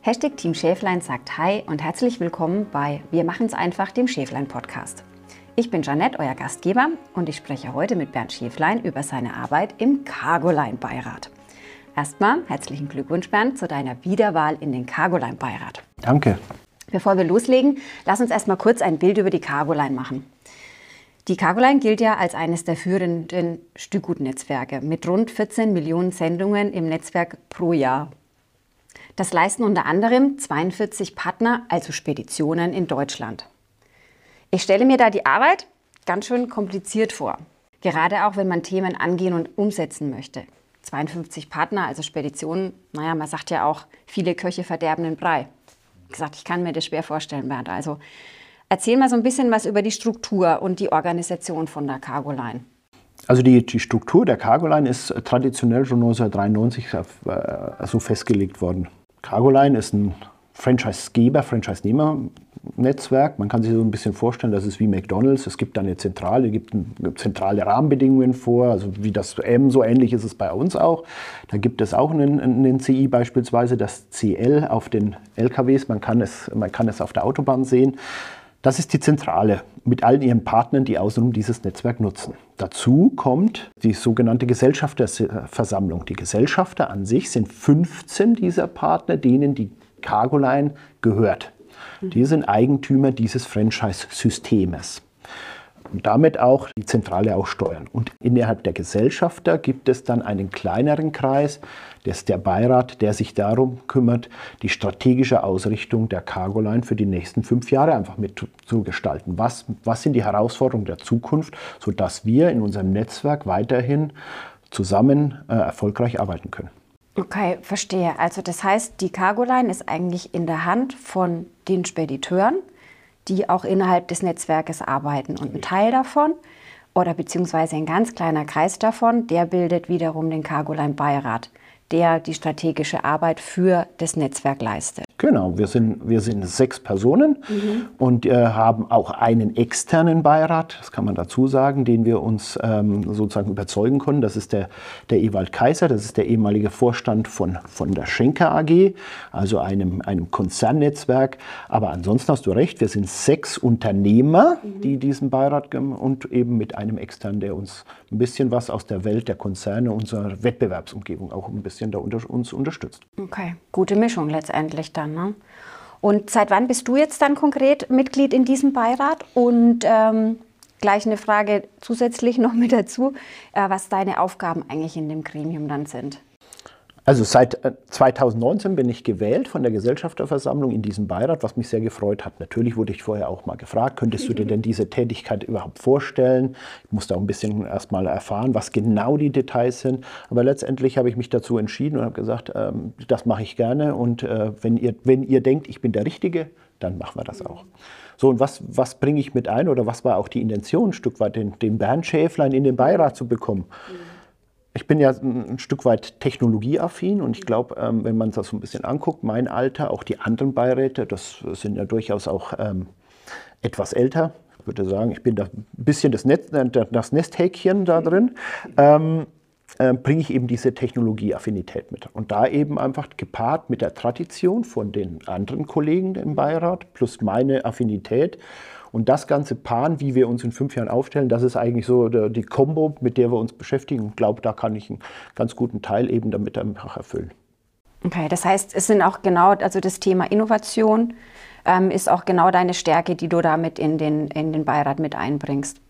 Hashtag Team Schäflein sagt Hi und herzlich willkommen bei Wir machen's einfach, dem Schäflein Podcast. Ich bin Janette, euer Gastgeber, und ich spreche heute mit Bernd Schäflein über seine Arbeit im Cargoline-Beirat. Erstmal herzlichen Glückwunsch, Bernd, zu deiner Wiederwahl in den Cargoline-Beirat. Danke. Bevor wir loslegen, lass uns erstmal kurz ein Bild über die Cargoline machen. Die Cargoline gilt ja als eines der führenden Stückgutnetzwerke mit rund 14 Millionen Sendungen im Netzwerk pro Jahr. Das leisten unter anderem 42 Partner, also Speditionen in Deutschland. Ich stelle mir da die Arbeit ganz schön kompliziert vor, gerade auch wenn man Themen angehen und umsetzen möchte. 52 Partner, also Speditionen, naja, man sagt ja auch, viele Köche verderben den Brei. Wie gesagt, ich kann mir das schwer vorstellen, Bernd. Also Erzähl mal so ein bisschen was über die Struktur und die Organisation von der Cargoline. Also die, die Struktur der Cargoline ist traditionell schon 1993 äh, so festgelegt worden. Cargoline ist ein Franchise-Geber, Franchise-Nehmer-Netzwerk. Man kann sich so ein bisschen vorstellen, das ist wie McDonalds. Es gibt eine zentrale, gibt zentrale Rahmenbedingungen vor, also wie das M, so ähnlich ist es bei uns auch. Da gibt es auch einen, einen CI beispielsweise, das CL auf den LKWs. Man kann es, man kann es auf der Autobahn sehen. Das ist die Zentrale mit allen ihren Partnern, die außenrum dieses Netzwerk nutzen. Dazu kommt die sogenannte Gesellschafterversammlung. Die Gesellschafter an sich sind 15 dieser Partner, denen die Cargoline gehört. Die sind Eigentümer dieses Franchise-Systems und damit auch die Zentrale auch steuern. Und innerhalb der Gesellschafter gibt es dann einen kleineren Kreis, das ist der Beirat, der sich darum kümmert, die strategische Ausrichtung der Cargoline für die nächsten fünf Jahre einfach mit zu gestalten. Was, was sind die Herausforderungen der Zukunft, sodass wir in unserem Netzwerk weiterhin zusammen äh, erfolgreich arbeiten können. Okay, verstehe. Also das heißt, die Cargoline ist eigentlich in der Hand von den Spediteuren die auch innerhalb des Netzwerkes arbeiten. Und ein Teil davon oder beziehungsweise ein ganz kleiner Kreis davon, der bildet wiederum den Cargoline Beirat, der die strategische Arbeit für das Netzwerk leistet. Genau, wir sind, wir sind sechs Personen mhm. und äh, haben auch einen externen Beirat, das kann man dazu sagen, den wir uns ähm, sozusagen überzeugen konnten. Das ist der, der Ewald Kaiser, das ist der ehemalige Vorstand von, von der Schenker AG, also einem, einem Konzernnetzwerk. Aber ansonsten hast du recht, wir sind sechs Unternehmer, mhm. die diesen Beirat und eben mit einem externen, der uns ein bisschen was aus der Welt der Konzerne, unserer Wettbewerbsumgebung auch ein bisschen da unter, uns unterstützt. Okay, gute Mischung letztendlich dann. Ne? Und seit wann bist du jetzt dann konkret Mitglied in diesem Beirat? Und ähm, gleich eine Frage zusätzlich noch mit dazu, äh, was deine Aufgaben eigentlich in dem Gremium dann sind. Also seit 2019 äh, bin ich gewählt von der Gesellschafterversammlung in diesem Beirat, was mich sehr gefreut hat. Natürlich wurde ich vorher auch mal gefragt, könntest du dir denn diese Tätigkeit überhaupt vorstellen? Ich musste auch ein bisschen erst mal erfahren, was genau die Details sind. Aber letztendlich habe ich mich dazu entschieden und habe gesagt, ähm, das mache ich gerne. Und äh, wenn, ihr, wenn ihr denkt, ich bin der Richtige, dann machen wir das auch. So, und was, was bringe ich mit ein oder was war auch die Intention, ein Stück weit den, den Bernd Schäflein in den Beirat zu bekommen? Mhm ich bin ja ein Stück weit technologieaffin und ich glaube, ähm, wenn man das so ein bisschen anguckt, mein Alter, auch die anderen Beiräte, das sind ja durchaus auch ähm, etwas älter. Ich würde sagen, ich bin da ein bisschen das, Netz, äh, das Nesthäkchen da drin. Ähm, äh, bringe ich eben diese Technologieaffinität mit. Und da eben einfach gepaart mit der Tradition von den anderen Kollegen im Beirat plus meine Affinität und das ganze Pan, wie wir uns in fünf Jahren aufstellen, das ist eigentlich so die Kombo, mit der wir uns beschäftigen. Und glaube, da kann ich einen ganz guten Teil eben damit einfach erfüllen. Okay, das heißt, es sind auch genau, also das Thema Innovation ähm, ist auch genau deine Stärke, die du damit in den, in den Beirat mit einbringst.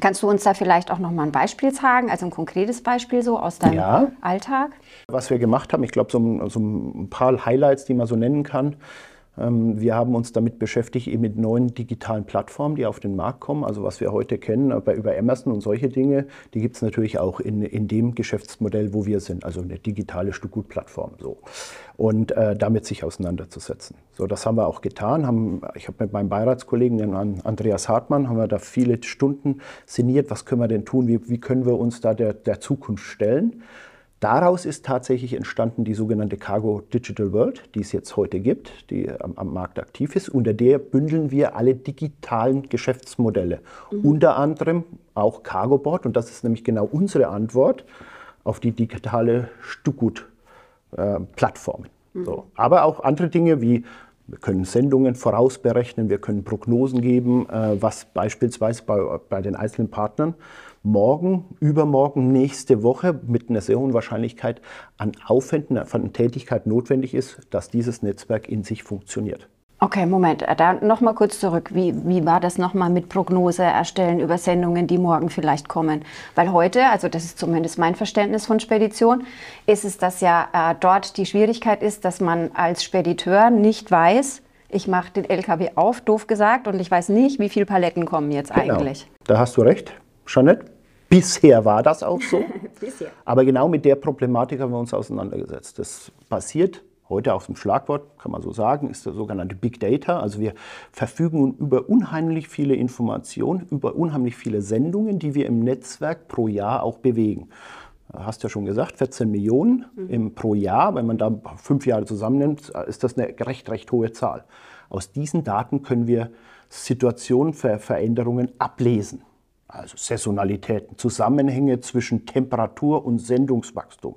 Kannst du uns da vielleicht auch noch mal ein Beispiel sagen, also ein konkretes Beispiel so aus deinem ja. Alltag? Was wir gemacht haben, ich glaube, so, so, ein paar Highlights, die man so nennen kann. Ähm, wir haben uns damit beschäftigt eben mit neuen digitalen Plattformen, die auf den Markt kommen. Also was wir heute kennen äh, über Amazon und solche Dinge, die gibt es natürlich auch in, in dem Geschäftsmodell, wo wir sind, also eine digitale Stückgutplattform. So. Und äh, damit sich auseinanderzusetzen. So, das haben wir auch getan. Haben, ich habe mit meinem Beiratskollegen Andreas Hartmann haben wir da viele Stunden sinniert. Was können wir denn tun? Wie, wie können wir uns da der, der Zukunft stellen? Daraus ist tatsächlich entstanden die sogenannte Cargo Digital World, die es jetzt heute gibt, die am, am Markt aktiv ist. Unter der bündeln wir alle digitalen Geschäftsmodelle. Mhm. Unter anderem auch Cargoboard. Und das ist nämlich genau unsere Antwort auf die digitale Stuckgut-Plattform. Mhm. So. Aber auch andere Dinge wie wir können Sendungen vorausberechnen, wir können Prognosen geben, äh, was beispielsweise bei, bei den einzelnen Partnern morgen, übermorgen, nächste Woche mit einer sehr hohen Wahrscheinlichkeit an Aufwänden, an Tätigkeit notwendig ist, dass dieses Netzwerk in sich funktioniert. Okay, Moment, äh, da nochmal kurz zurück. Wie, wie war das nochmal mit Prognose erstellen über Sendungen, die morgen vielleicht kommen? Weil heute, also das ist zumindest mein Verständnis von Spedition, ist es, dass ja äh, dort die Schwierigkeit ist, dass man als Spediteur nicht weiß, ich mache den LKW auf, doof gesagt, und ich weiß nicht, wie viele Paletten kommen jetzt genau. eigentlich. Da hast du recht, Jeanette. Bisher war das auch so. Aber genau mit der Problematik haben wir uns auseinandergesetzt. Das passiert heute auf dem Schlagwort, kann man so sagen, ist der sogenannte Big Data. Also wir verfügen über unheimlich viele Informationen, über unheimlich viele Sendungen, die wir im Netzwerk pro Jahr auch bewegen. Du hast ja schon gesagt, 14 Millionen mhm. im, pro Jahr. Wenn man da fünf Jahre zusammennimmt, ist das eine recht, recht hohe Zahl. Aus diesen Daten können wir Situationen, Veränderungen ablesen. Also Saisonalitäten, Zusammenhänge zwischen Temperatur und Sendungswachstum.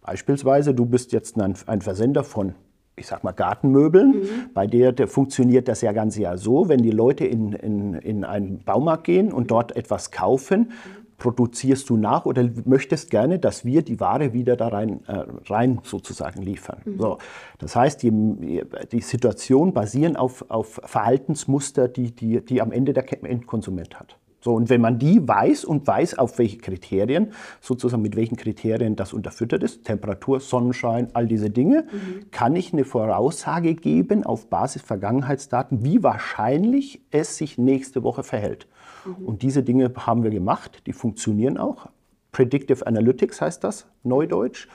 Beispielsweise, du bist jetzt ein, ein Versender von ich sag mal, Gartenmöbeln. Mhm. Bei der, der funktioniert das ja ganz Jahr so, wenn die Leute in, in, in einen Baumarkt gehen und dort etwas kaufen, produzierst du nach oder möchtest gerne, dass wir die Ware wieder da rein, äh, rein sozusagen liefern. Mhm. So, das heißt, die, die Situationen basieren auf, auf Verhaltensmuster, die, die, die am Ende der Endkonsument hat. So, und wenn man die weiß und weiß, auf welche Kriterien, sozusagen mit welchen Kriterien das unterfüttert ist, Temperatur, Sonnenschein, all diese Dinge, mhm. kann ich eine Voraussage geben auf Basis Vergangenheitsdaten, wie wahrscheinlich es sich nächste Woche verhält. Mhm. Und diese Dinge haben wir gemacht, die funktionieren auch. Predictive Analytics heißt das, Neudeutsch.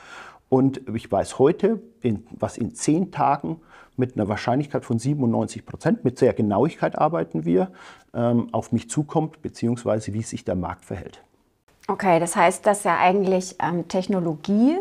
Und ich weiß heute, in, was in zehn Tagen mit einer Wahrscheinlichkeit von 97 Prozent, mit sehr Genauigkeit arbeiten wir, ähm, auf mich zukommt, beziehungsweise wie sich der Markt verhält. Okay, das heißt, dass ja eigentlich ähm, Technologie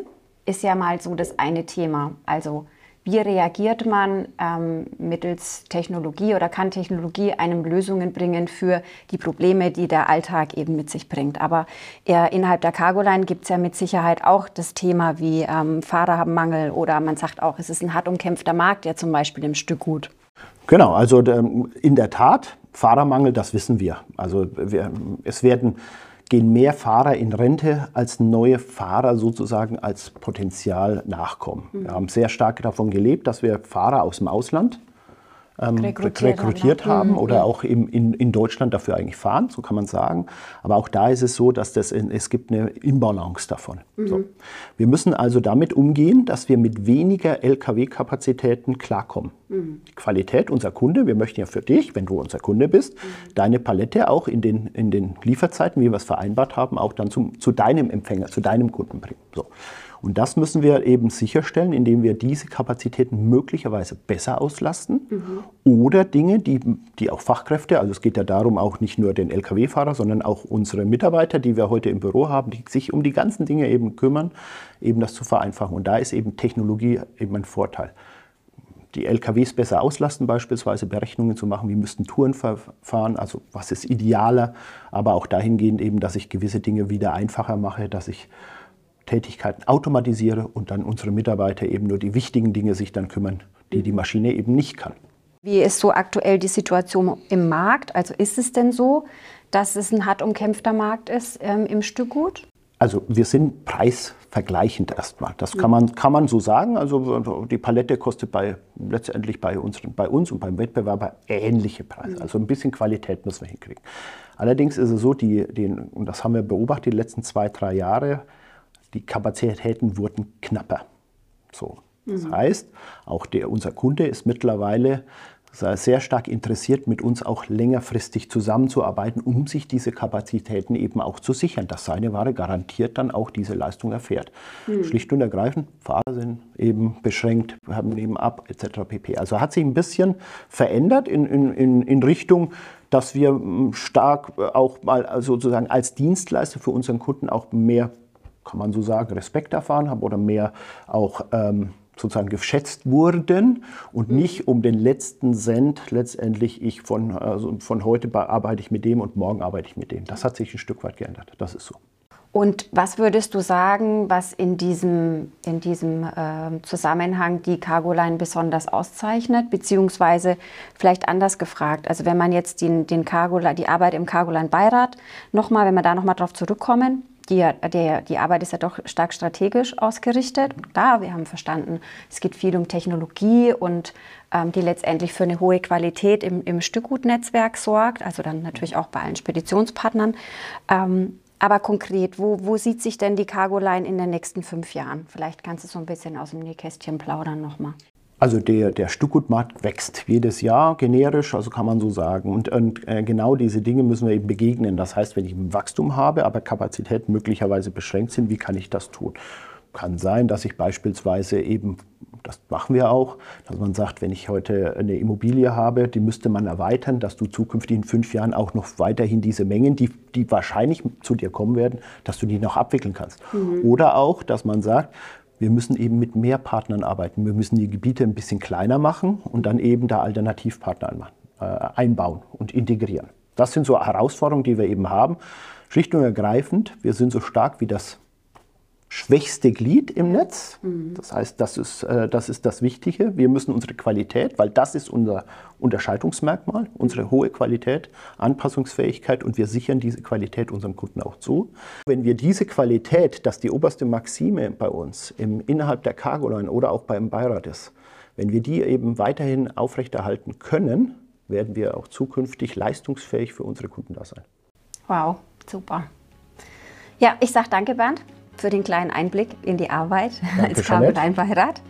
ist ja mal so das eine Thema. Also wie reagiert man ähm, mittels Technologie oder kann Technologie einem Lösungen bringen für die Probleme, die der Alltag eben mit sich bringt? Aber äh, innerhalb der Cargoline gibt es ja mit Sicherheit auch das Thema wie ähm, Fahrer haben Mangel oder man sagt auch, es ist ein hart umkämpfter Markt, ja zum Beispiel im Stückgut. Genau, also ähm, in der Tat, Fahrermangel, das wissen wir. Also wir, es werden gehen mehr Fahrer in Rente, als neue Fahrer sozusagen als Potenzial nachkommen. Mhm. Wir haben sehr stark davon gelebt, dass wir Fahrer aus dem Ausland ähm, rekrutiert, rekrutiert haben, haben mhm. oder auch im, in, in Deutschland dafür eigentlich fahren, so kann man sagen. Aber auch da ist es so, dass das es gibt eine Imbalance davon. Mhm. So. Wir müssen also damit umgehen, dass wir mit weniger Lkw-Kapazitäten klarkommen. Mhm. Die Qualität unser Kunde, wir möchten ja für dich, wenn du unser Kunde bist, mhm. deine Palette auch in den, in den Lieferzeiten, wie wir es vereinbart haben, auch dann zum, zu deinem Empfänger, zu deinem Kunden bringen. So. Und das müssen wir eben sicherstellen, indem wir diese Kapazitäten möglicherweise besser auslasten mhm. oder Dinge, die, die auch Fachkräfte, also es geht ja darum, auch nicht nur den Lkw-Fahrer, sondern auch unsere Mitarbeiter, die wir heute im Büro haben, die sich um die ganzen Dinge eben kümmern, eben das zu vereinfachen. Und da ist eben Technologie eben ein Vorteil die LKWs besser auslasten, beispielsweise Berechnungen zu machen, wie müssten Touren fahren, also was ist idealer, aber auch dahingehend eben, dass ich gewisse Dinge wieder einfacher mache, dass ich Tätigkeiten automatisiere und dann unsere Mitarbeiter eben nur die wichtigen Dinge sich dann kümmern, die die Maschine eben nicht kann. Wie ist so aktuell die Situation im Markt? Also ist es denn so, dass es ein hart umkämpfter Markt ist ähm, im Stückgut? Also wir sind preisvergleichend erstmal. Das kann man, kann man so sagen. Also die Palette kostet bei, letztendlich bei, unseren, bei uns und beim Wettbewerber ähnliche Preise. Also ein bisschen Qualität müssen wir hinkriegen. Allerdings ist es so, die, die, und das haben wir beobachtet die letzten zwei, drei Jahre, die Kapazitäten wurden knapper. So. Das mhm. heißt, auch der, unser Kunde ist mittlerweile sehr stark interessiert, mit uns auch längerfristig zusammenzuarbeiten, um sich diese Kapazitäten eben auch zu sichern, dass seine Ware garantiert dann auch diese Leistung erfährt. Mhm. Schlicht und ergreifend, Fahrer sind eben beschränkt, haben nebenab etc. pp. Also hat sich ein bisschen verändert in, in, in Richtung, dass wir stark auch mal sozusagen als Dienstleister für unseren Kunden auch mehr kann man so sagen, Respekt erfahren haben oder mehr auch ähm, sozusagen geschätzt wurden und mhm. nicht um den letzten Cent letztendlich ich von, also von heute arbeite ich mit dem und morgen arbeite ich mit dem. Das hat sich ein Stück weit geändert. Das ist so. Und was würdest du sagen, was in diesem, in diesem äh, Zusammenhang die Cargoline besonders auszeichnet? Beziehungsweise vielleicht anders gefragt, also wenn man jetzt den, den Cargoline, die Arbeit im Cargoline-Beirat nochmal, wenn wir da nochmal drauf zurückkommen, die, die, die Arbeit ist ja doch stark strategisch ausgerichtet. klar, wir haben verstanden, es geht viel um Technologie und ähm, die letztendlich für eine hohe Qualität im, im Stückgutnetzwerk sorgt, also dann natürlich auch bei allen Speditionspartnern. Ähm, aber konkret, wo, wo sieht sich denn die Cargoline in den nächsten fünf Jahren? Vielleicht kannst du so ein bisschen aus dem Nähkästchen plaudern nochmal. Also der, der Stückgutmarkt wächst jedes Jahr generisch, also kann man so sagen. Und, und äh, genau diese Dinge müssen wir eben begegnen. Das heißt, wenn ich ein Wachstum habe, aber Kapazitäten möglicherweise beschränkt sind, wie kann ich das tun? Kann sein, dass ich beispielsweise eben, das machen wir auch, dass man sagt, wenn ich heute eine Immobilie habe, die müsste man erweitern, dass du zukünftig in fünf Jahren auch noch weiterhin diese Mengen, die, die wahrscheinlich zu dir kommen werden, dass du die noch abwickeln kannst. Mhm. Oder auch, dass man sagt, wir müssen eben mit mehr Partnern arbeiten. Wir müssen die Gebiete ein bisschen kleiner machen und dann eben da Alternativpartner äh, einbauen und integrieren. Das sind so Herausforderungen, die wir eben haben. Schlicht und ergreifend, wir sind so stark wie das schwächste Glied im Netz. Mhm. Das heißt, das ist, äh, das ist das Wichtige. Wir müssen unsere Qualität, weil das ist unser Unterscheidungsmerkmal, unsere hohe Qualität, Anpassungsfähigkeit und wir sichern diese Qualität unserem Kunden auch zu. Wenn wir diese Qualität, das die oberste Maxime bei uns im, innerhalb der Cargoline oder auch beim Beirat ist, wenn wir die eben weiterhin aufrechterhalten können, werden wir auch zukünftig leistungsfähig für unsere Kunden da sein. Wow, super. Ja, ich sage danke, Bernd für den kleinen Einblick in die Arbeit Danke, als Cargoline-Beirat.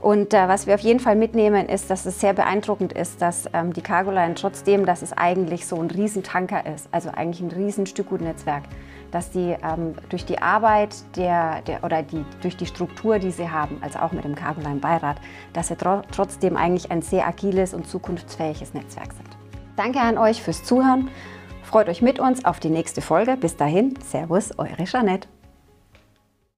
Und äh, was wir auf jeden Fall mitnehmen, ist, dass es sehr beeindruckend ist, dass ähm, die Cargoline trotzdem, dass es eigentlich so ein Riesentanker ist, also eigentlich ein Riesenstückgutnetzwerk, dass die ähm, durch die Arbeit der, der, oder die, durch die Struktur, die sie haben, also auch mit dem Cargoline-Beirat, dass sie tro trotzdem eigentlich ein sehr agiles und zukunftsfähiges Netzwerk sind. Danke an euch fürs Zuhören. Freut euch mit uns auf die nächste Folge. Bis dahin, Servus, eure Jeanette.